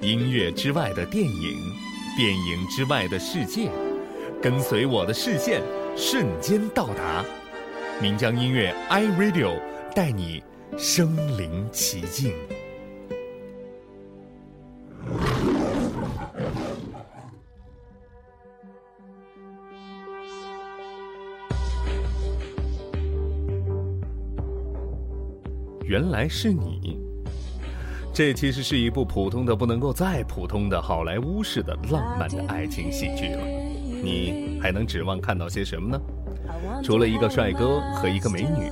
音乐之外的电影，电影之外的世界，跟随我的视线，瞬间到达。岷江音乐 iRadio 带你身临其境。原来是你。这其实是一部普通的不能够再普通的好莱坞式的浪漫的爱情喜剧了。你还能指望看到些什么呢？除了一个帅哥和一个美女，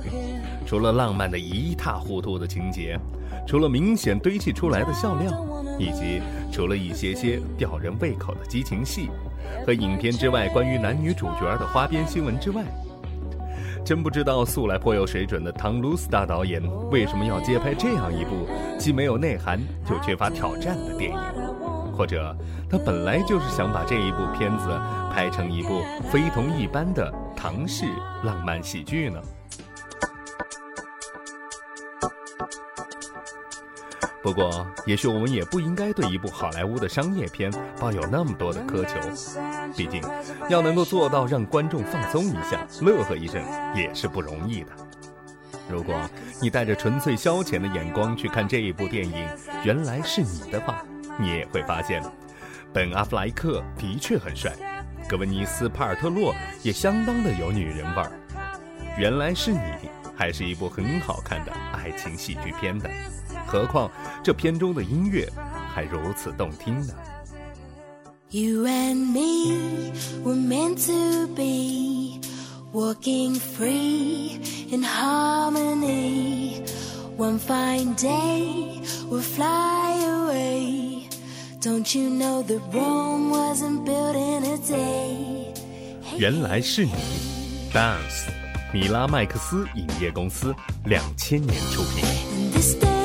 除了浪漫的一塌糊涂的情节，除了明显堆砌出来的笑料，以及除了一些些吊人胃口的激情戏，和影片之外关于男女主角的花边新闻之外。真不知道素来颇有水准的唐·卢斯大导演为什么要接拍这样一部既没有内涵又缺乏挑战的电影，或者他本来就是想把这一部片子拍成一部非同一般的唐式浪漫喜剧呢？不过，也许我们也不应该对一部好莱坞的商业片抱有那么多的苛求。毕竟，要能够做到让观众放松一下、乐呵一阵，也是不容易的。如果你带着纯粹消遣的眼光去看这一部电影，原来是你的话，你也会发现，本·阿弗莱克的确很帅，格温妮斯·帕尔特洛也相当的有女人味儿。原来是你，还是一部很好看的爱情喜剧片的。何况这片中的音乐还如此动听呢。You and me were meant to be walking free in harmony. One fine day we'll fly away. Don't you know that Rome wasn't built in a day? 原来是你，Dance，米拉麦克斯影业公司，两千年出品。